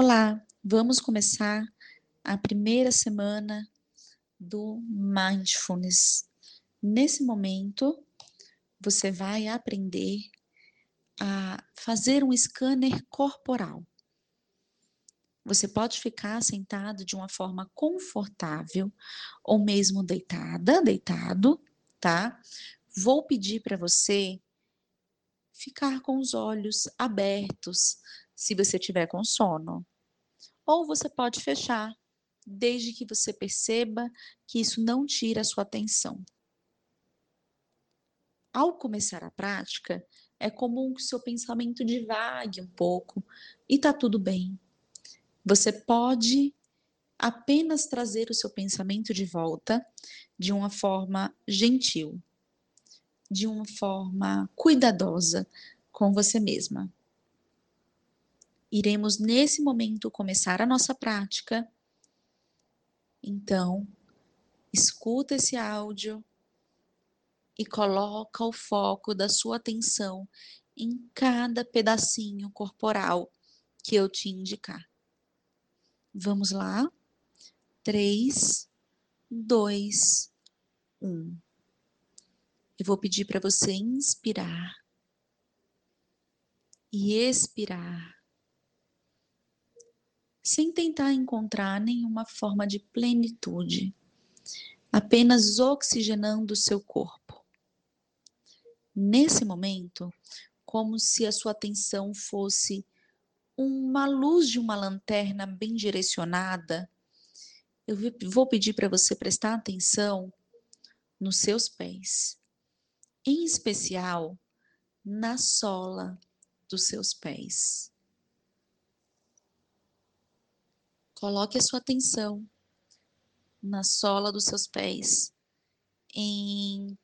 Olá, vamos começar a primeira semana do Mindfulness. Nesse momento, você vai aprender a fazer um scanner corporal. Você pode ficar sentado de uma forma confortável ou mesmo deitada, deitado, tá? Vou pedir para você ficar com os olhos abertos, se você tiver com sono. Ou você pode fechar, desde que você perceba que isso não tira a sua atenção. Ao começar a prática, é comum que seu pensamento divague um pouco e tá tudo bem. Você pode apenas trazer o seu pensamento de volta de uma forma gentil, de uma forma cuidadosa com você mesma iremos nesse momento começar a nossa prática. Então, escuta esse áudio e coloca o foco da sua atenção em cada pedacinho corporal que eu te indicar. Vamos lá? 3, 2, 1. Eu vou pedir para você inspirar e expirar sem tentar encontrar nenhuma forma de plenitude, apenas oxigenando o seu corpo. Nesse momento, como se a sua atenção fosse uma luz de uma lanterna bem direcionada, eu vou pedir para você prestar atenção nos seus pés, em especial na sola dos seus pés. Coloque a sua atenção na sola dos seus pés, em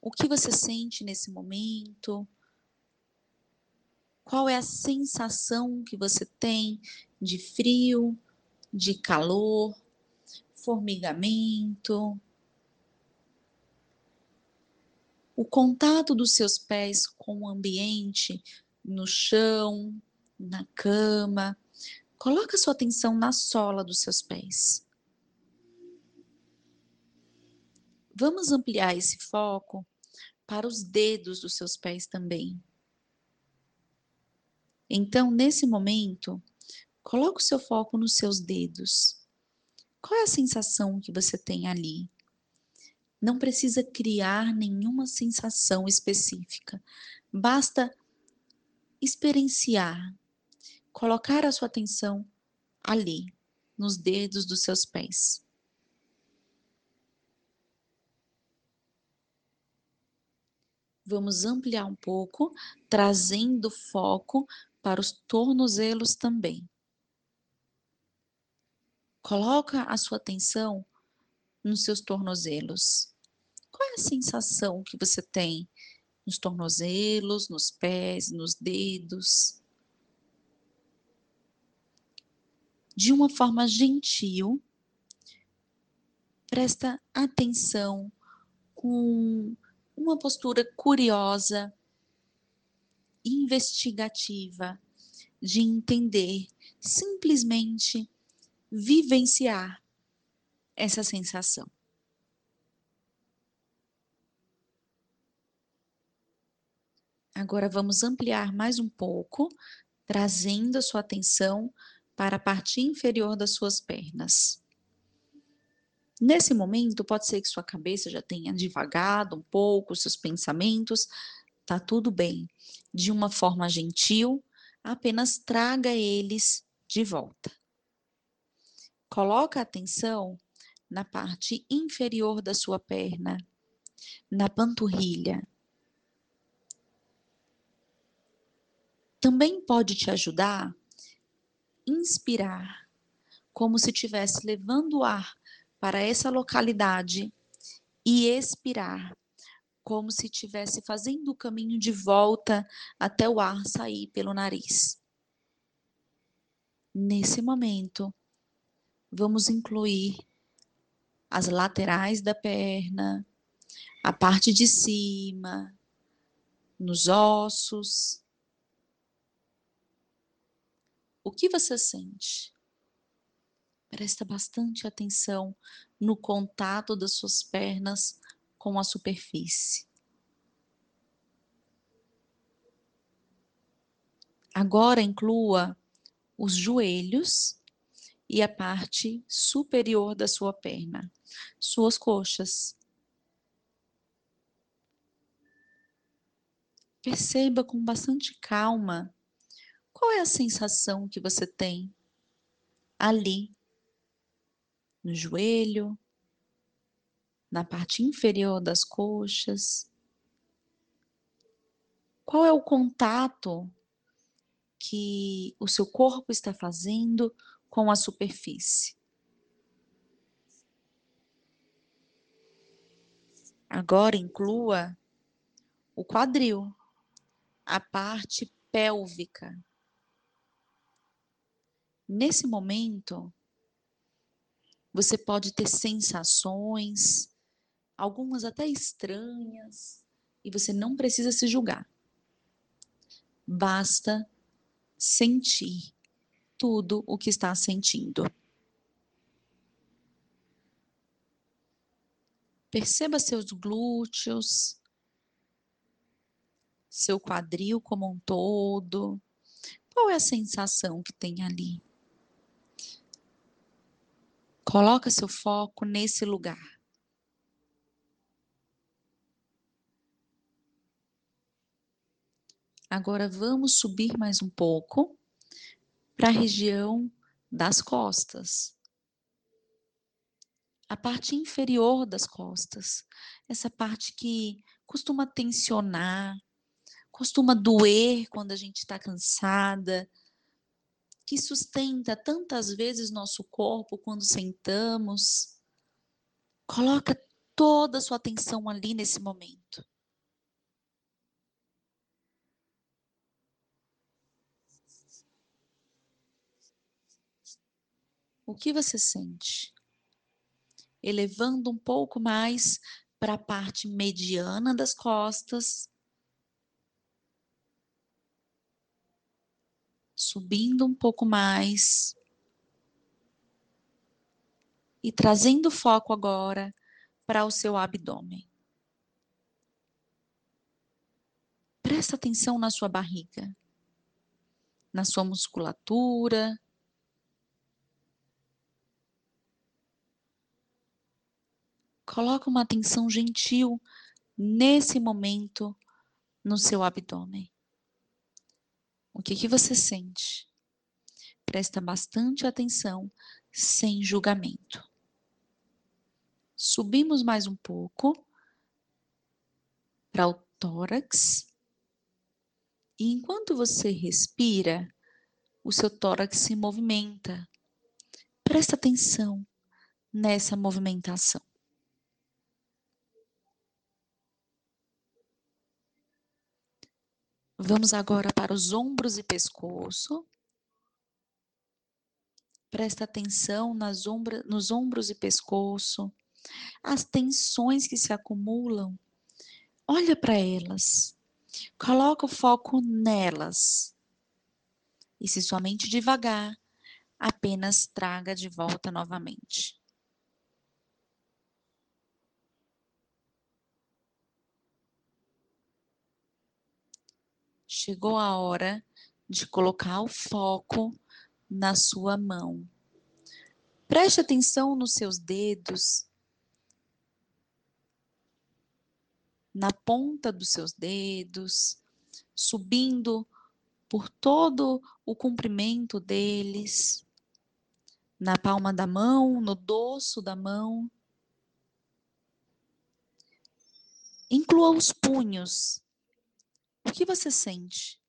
o que você sente nesse momento, qual é a sensação que você tem de frio, de calor, formigamento. O contato dos seus pés com o ambiente no chão, na cama, Coloca sua atenção na sola dos seus pés. Vamos ampliar esse foco para os dedos dos seus pés também. Então, nesse momento, coloque o seu foco nos seus dedos. Qual é a sensação que você tem ali? Não precisa criar nenhuma sensação específica. Basta experienciar colocar a sua atenção ali, nos dedos dos seus pés. Vamos ampliar um pouco, trazendo foco para os tornozelos também. Coloca a sua atenção nos seus tornozelos. Qual é a sensação que você tem nos tornozelos, nos pés, nos dedos? de uma forma gentil, presta atenção com uma postura curiosa, investigativa, de entender, simplesmente vivenciar essa sensação. Agora vamos ampliar mais um pouco, trazendo a sua atenção para a parte inferior das suas pernas. Nesse momento, pode ser que sua cabeça já tenha divagado um pouco, seus pensamentos, tá tudo bem. De uma forma gentil, apenas traga eles de volta. Coloca a atenção na parte inferior da sua perna, na panturrilha. Também pode te ajudar inspirar, como se estivesse levando o ar para essa localidade, e expirar, como se estivesse fazendo o caminho de volta até o ar sair pelo nariz. Nesse momento, vamos incluir as laterais da perna, a parte de cima, nos ossos, O que você sente? Presta bastante atenção no contato das suas pernas com a superfície. Agora inclua os joelhos e a parte superior da sua perna, suas coxas. Perceba com bastante calma qual é a sensação que você tem ali no joelho, na parte inferior das coxas. Qual é o contato que o seu corpo está fazendo com a superfície? Agora inclua o quadril, a parte pélvica. Nesse momento, você pode ter sensações, algumas até estranhas, e você não precisa se julgar. Basta sentir tudo o que está sentindo. Perceba seus glúteos, seu quadril como um todo. Qual é a sensação que tem ali? Coloca seu foco nesse lugar. Agora vamos subir mais um pouco para a região das costas. A parte inferior das costas, essa parte que costuma tensionar, costuma doer quando a gente está cansada, que sustenta tantas vezes nosso corpo quando sentamos. Coloca toda a sua atenção ali nesse momento. O que você sente? Elevando um pouco mais para a parte mediana das costas, subindo um pouco mais e trazendo foco agora para o seu abdômen. Presta atenção na sua barriga, na sua musculatura. Coloca uma atenção gentil nesse momento no seu abdômen. O que, que você sente? Presta bastante atenção, sem julgamento. Subimos mais um pouco para o tórax. E enquanto você respira, o seu tórax se movimenta. Presta atenção nessa movimentação. Vamos agora para os ombros e pescoço. Presta atenção nas ombra, nos ombros e pescoço, as tensões que se acumulam. Olha para elas. Coloca o foco nelas. E se somente devagar, apenas traga de volta novamente. Chegou a hora de colocar o foco na sua mão. Preste atenção nos seus dedos, na ponta dos seus dedos, subindo por todo o comprimento deles, na palma da mão, no dorso da mão. Inclua os punhos o que você sente?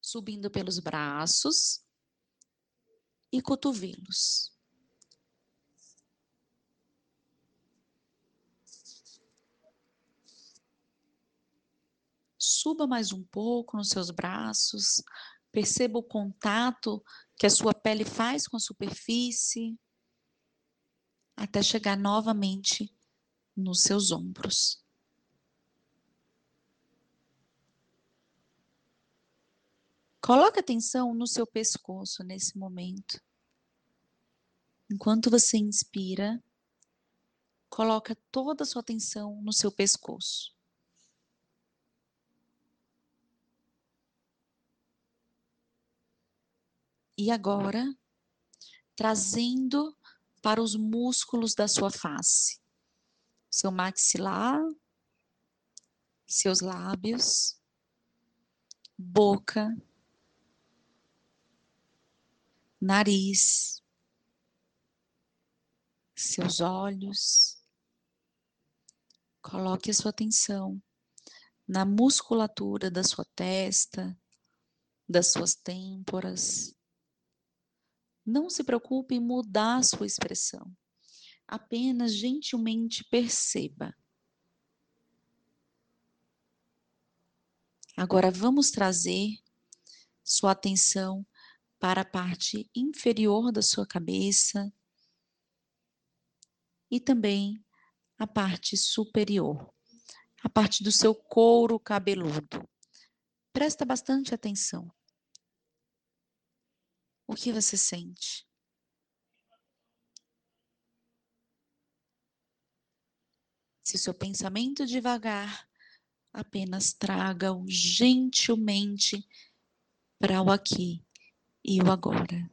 Subindo pelos braços e cotovelos. Suba mais um pouco nos seus braços, perceba o contato que a sua pele faz com a superfície, até chegar novamente nos seus ombros. Coloque atenção no seu pescoço nesse momento. Enquanto você inspira, coloca toda a sua atenção no seu pescoço. E agora, trazendo para os músculos da sua face, seu maxilar, seus lábios, boca, nariz, seus olhos. Coloque a sua atenção na musculatura da sua testa, das suas têmporas. Não se preocupe em mudar a sua expressão. Apenas gentilmente perceba. Agora vamos trazer sua atenção para a parte inferior da sua cabeça e também a parte superior, a parte do seu couro cabeludo. Presta bastante atenção. O que você sente? Se o seu pensamento devagar, apenas traga-o gentilmente para o aqui e o agora.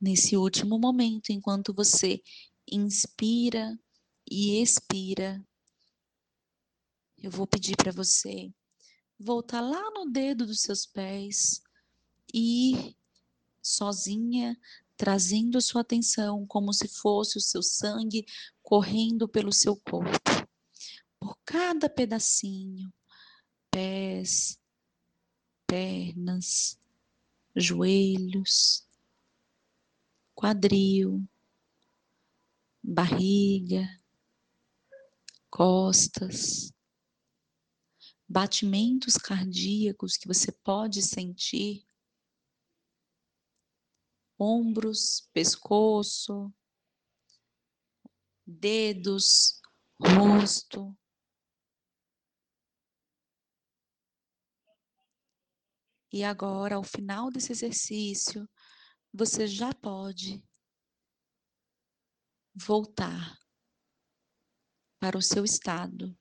Nesse último momento, enquanto você inspira e expira, eu vou pedir para você voltar lá no dedo dos seus pés e ir sozinha, trazendo sua atenção como se fosse o seu sangue correndo pelo seu corpo. Por cada pedacinho, pés, pernas, joelhos, quadril, barriga, costas, batimentos cardíacos que você pode sentir, ombros, pescoço, dedos, rosto. E agora, ao final desse exercício, você já pode voltar para o seu estado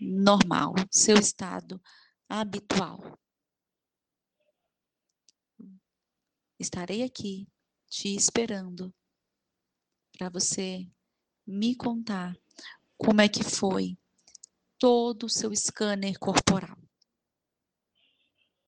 normal, seu estado habitual. Estarei aqui te esperando para você me contar como é que foi todo o seu scanner corporal.